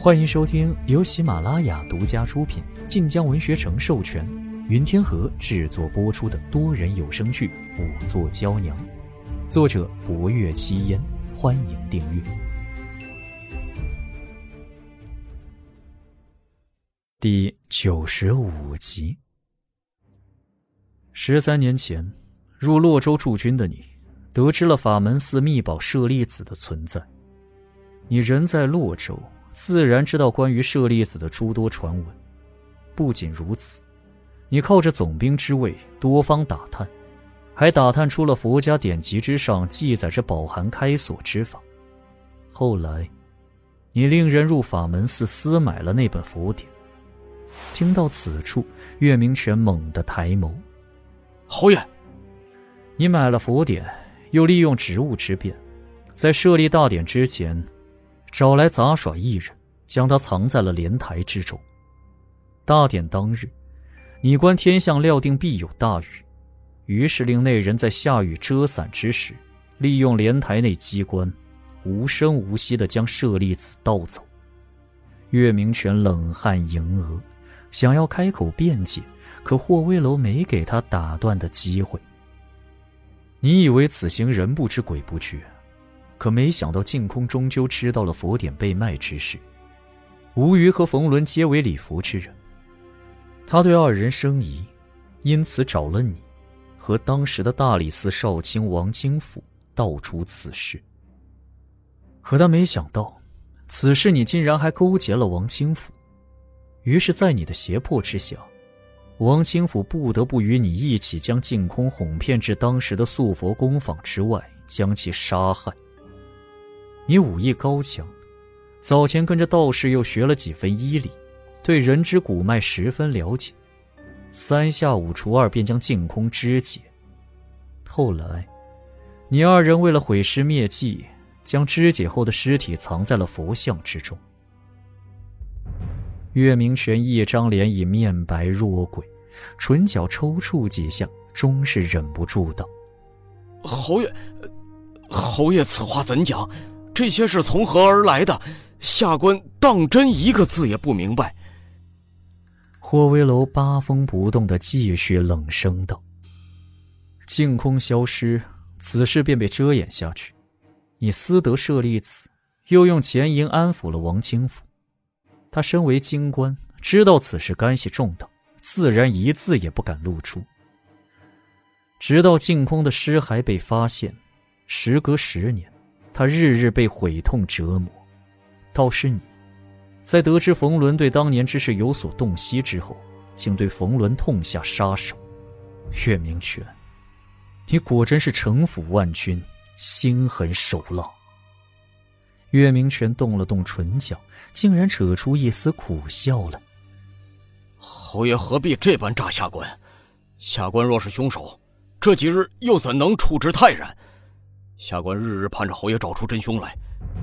欢迎收听由喜马拉雅独家出品、晋江文学城授权、云天河制作播出的多人有声剧《五座娇娘》，作者：博月七烟。欢迎订阅。第九十五集。十三年前，入洛州驻军的你，得知了法门寺秘宝舍利子的存在。你人在洛州。自然知道关于舍利子的诸多传闻。不仅如此，你靠着总兵之位多方打探，还打探出了佛家典籍之上记载着宝函开锁之法。后来，你令人入法门寺私买了那本佛典。听到此处，岳明权猛地抬眸：“侯爷，你买了佛典，又利用职务之便，在设立大典之前。”找来杂耍艺人，将他藏在了莲台之中。大典当日，你观天象料定必有大雨，于是令那人在下雨遮伞之时，利用莲台内机关，无声无息地将舍利子盗走。月明泉冷汗盈额，想要开口辩解，可霍威楼没给他打断的机会。你以为此行人不知鬼不觉？可没想到，净空终究知道了佛典被卖之事。吴瑜和冯仑皆为礼佛之人，他对二人生疑，因此找了你，和当时的大理寺少卿王清甫道出此事。可他没想到，此事你竟然还勾结了王清甫。于是，在你的胁迫之下，王清甫不得不与你一起将净空哄骗至当时的素佛工坊之外，将其杀害。你武艺高强，早前跟着道士又学了几分医理，对人之骨脉十分了解。三下五除二便将净空肢解。后来，你二人为了毁尸灭迹，将肢解后的尸体藏在了佛像之中。岳明权一张脸已面白若鬼，唇角抽搐几下，终是忍不住道：“侯爷，侯爷，此话怎讲？”这些是从何而来的？下官当真一个字也不明白。霍威楼八风不动的继续冷声道：“净空消失，此事便被遮掩下去。你私德舍利子，又用钱银安抚了王清府。他身为京官，知道此事干系重大，自然一字也不敢露出。直到净空的尸骸被发现，时隔十年。”他日日被悔痛折磨，倒是你，在得知冯仑对当年之事有所洞悉之后，竟对冯仑痛下杀手。岳明权，你果真是城府万钧，心狠手辣。岳明权动了动唇角，竟然扯出一丝苦笑来。侯爷何必这般诈下官？下官若是凶手，这几日又怎能处之泰然？下官日日盼着侯爷找出真凶来，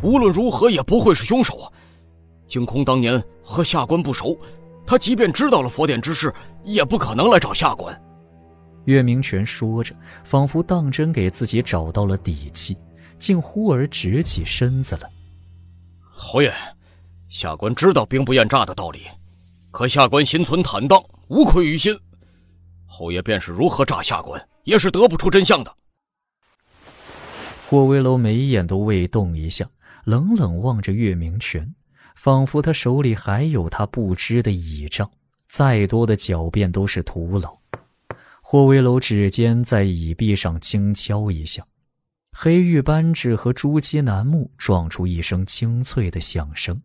无论如何也不会是凶手啊！惊空当年和下官不熟，他即便知道了佛典之事，也不可能来找下官。岳明权说着，仿佛当真给自己找到了底气，竟忽而直起身子了。侯爷，下官知道兵不厌诈的道理，可下官心存坦荡，无愧于心。侯爷便是如何诈下官，也是得不出真相的。霍威楼眉眼都未动一下，冷冷望着岳明权，仿佛他手里还有他不知的倚仗，再多的狡辩都是徒劳。霍威楼指尖在椅壁上轻敲一下，黑玉扳指和朱漆楠木撞出一声清脆的响声。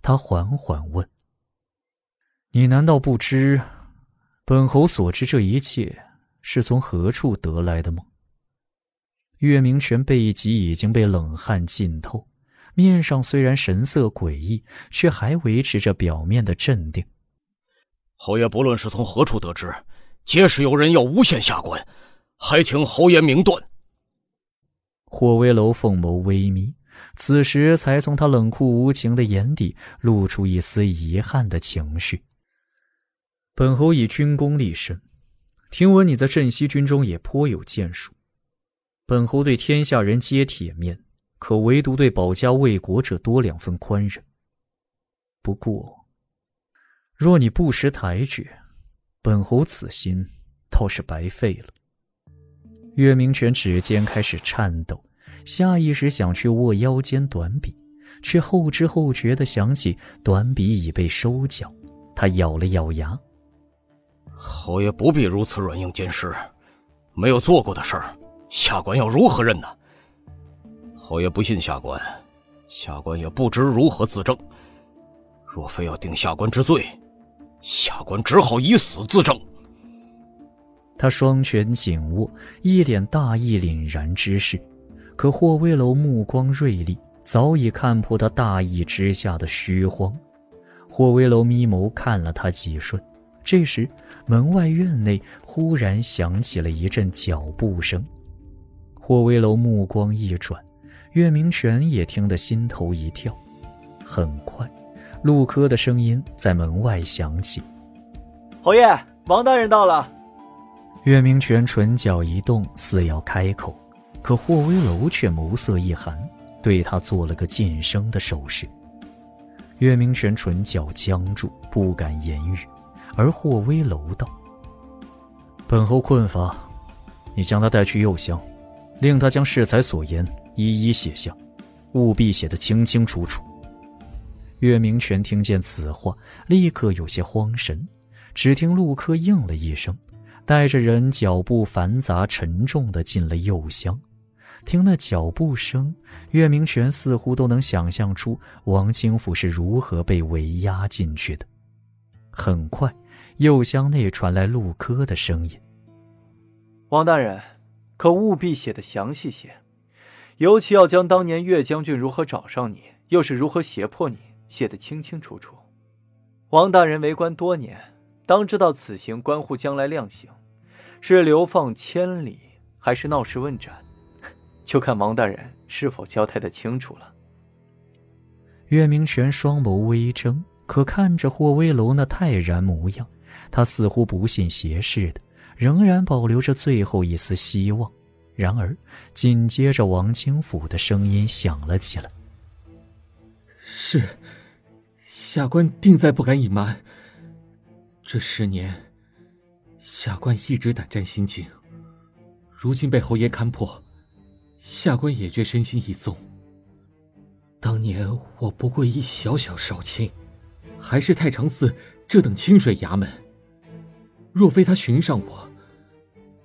他缓缓问：“你难道不知，本侯所知这一切是从何处得来的吗？”岳明权背脊已经被冷汗浸透，面上虽然神色诡异，却还维持着表面的镇定。侯爷不论是从何处得知，皆是有人要诬陷下官，还请侯爷明断。霍威楼凤眸微眯，此时才从他冷酷无情的眼底露出一丝遗憾的情绪。本侯以军功立身，听闻你在镇西军中也颇有建树。本侯对天下人皆铁面，可唯独对保家卫国者多两分宽忍。不过，若你不识抬举，本侯此心倒是白费了。岳明泉指尖开始颤抖，下意识想去握腰间短笔，却后知后觉的想起短笔已被收缴。他咬了咬牙：“侯爷不必如此软硬兼施，没有做过的事儿，下官要如何认呢？侯爷不信下官，下官也不知如何自证。若非要定下官之罪，下官只好以死自证。”他双拳紧握，一脸大义凛然之势。可霍威楼目光锐利，早已看破他大义之下的虚荒。霍威楼眯眸看了他几瞬，这时门外院内忽然响起了一阵脚步声。霍威楼目光一转，岳明权也听得心头一跳。很快，陆柯的声音在门外响起：“侯爷，王大人到了。”岳明权唇角一动，似要开口，可霍威楼却眸色一寒，对他做了个噤声的手势。岳明权唇角僵住，不敢言语，而霍威楼道：“本侯困乏，你将他带去右厢，令他将适才所言一一写下，务必写得清清楚楚。”岳明权听见此话，立刻有些慌神，只听陆柯应了一声。带着人脚步繁杂沉重的进了右厢，听那脚步声，岳明权似乎都能想象出王清府是如何被围压进去的。很快，右厢内传来陆柯的声音：“王大人，可务必写的详细些，尤其要将当年岳将军如何找上你，又是如何胁迫你，写得清清楚楚。王大人为官多年。”当知道此行关乎将来量刑，是流放千里，还是闹市问斩，就看王大人是否交代的清楚了。岳明玄双眸微睁，可看着霍威楼那泰然模样，他似乎不信邪似的，仍然保留着最后一丝希望。然而，紧接着王清府的声音响了起来：“是，下官定再不敢隐瞒。”这十年，下官一直胆战心惊。如今被侯爷看破，下官也觉身心一松。当年我不过一小小少卿，还是太常寺这等清水衙门。若非他寻上我，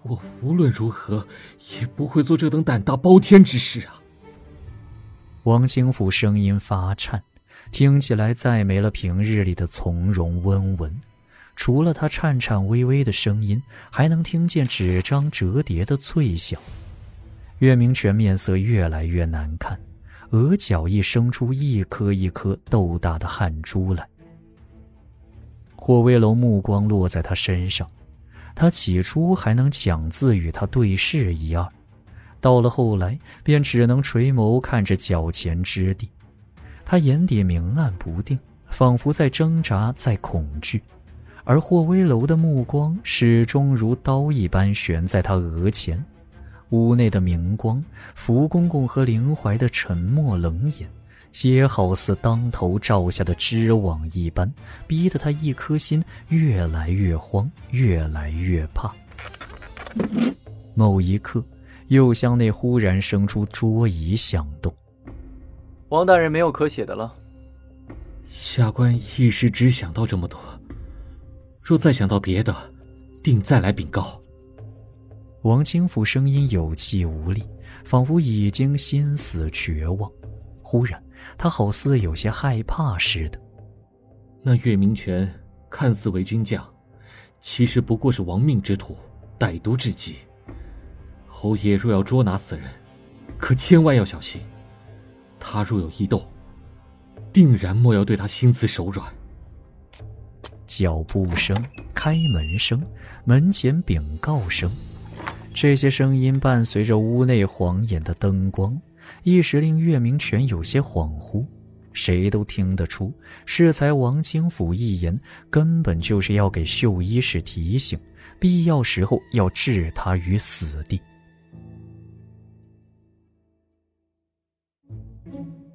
我无论如何也不会做这等胆大包天之事啊！王清福声音发颤，听起来再没了平日里的从容温文。除了他颤颤巍巍的声音，还能听见纸张折叠的脆响。岳明权面色越来越难看，额角一生出一颗一颗豆大的汗珠来。霍威楼目光落在他身上，他起初还能强自与他对视一二，到了后来便只能垂眸看着脚前之地。他眼底明暗不定，仿佛在挣扎，在恐惧。而霍威楼的目光始终如刀一般悬在他额前，屋内的明光、福公公和林怀的沉默冷眼，皆好似当头照下的织网一般，逼得他一颗心越来越慌，越来越怕。某一刻，右厢内忽然生出桌椅响动。王大人没有可写的了。下官一时只想到这么多。若再想到别的，定再来禀告。王清福声音有气无力，仿佛已经心死绝望。忽然，他好似有些害怕似的。那岳明权看似为军将，其实不过是亡命之徒，歹毒至极。侯爷若要捉拿此人，可千万要小心。他若有异动，定然莫要对他心慈手软。脚步声、开门声、门前禀告声，这些声音伴随着屋内晃眼的灯光，一时令岳明权有些恍惚。谁都听得出，适才王清甫一言，根本就是要给秀衣使提醒，必要时候要置他于死地。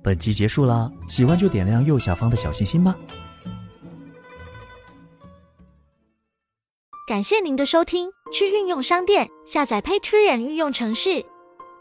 本集结束啦，喜欢就点亮右下方的小心心吧。感谢您的收听，去运用商店下载 Patreon 运用城市，